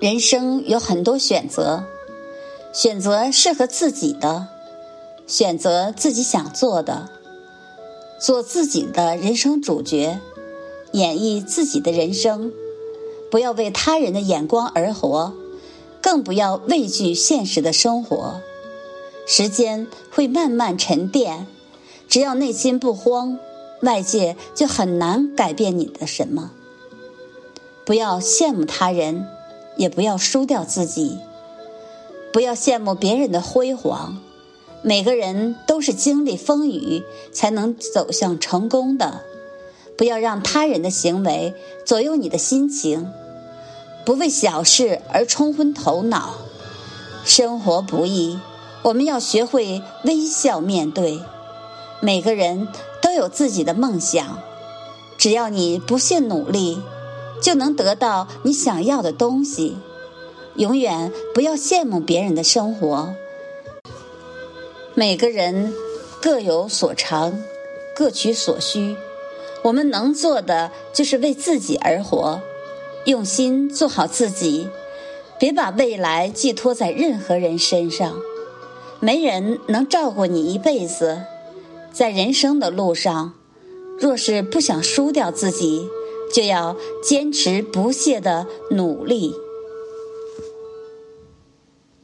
人生有很多选择，选择适合自己的，选择自己想做的，做自己的人生主角，演绎自己的人生。不要为他人的眼光而活，更不要畏惧现实的生活。时间会慢慢沉淀，只要内心不慌，外界就很难改变你的什么。不要羡慕他人。也不要输掉自己，不要羡慕别人的辉煌。每个人都是经历风雨才能走向成功的。不要让他人的行为左右你的心情，不为小事而冲昏头脑。生活不易，我们要学会微笑面对。每个人都有自己的梦想，只要你不懈努力。就能得到你想要的东西。永远不要羡慕别人的生活。每个人各有所长，各取所需。我们能做的就是为自己而活，用心做好自己，别把未来寄托在任何人身上。没人能照顾你一辈子。在人生的路上，若是不想输掉自己。就要坚持不懈的努力。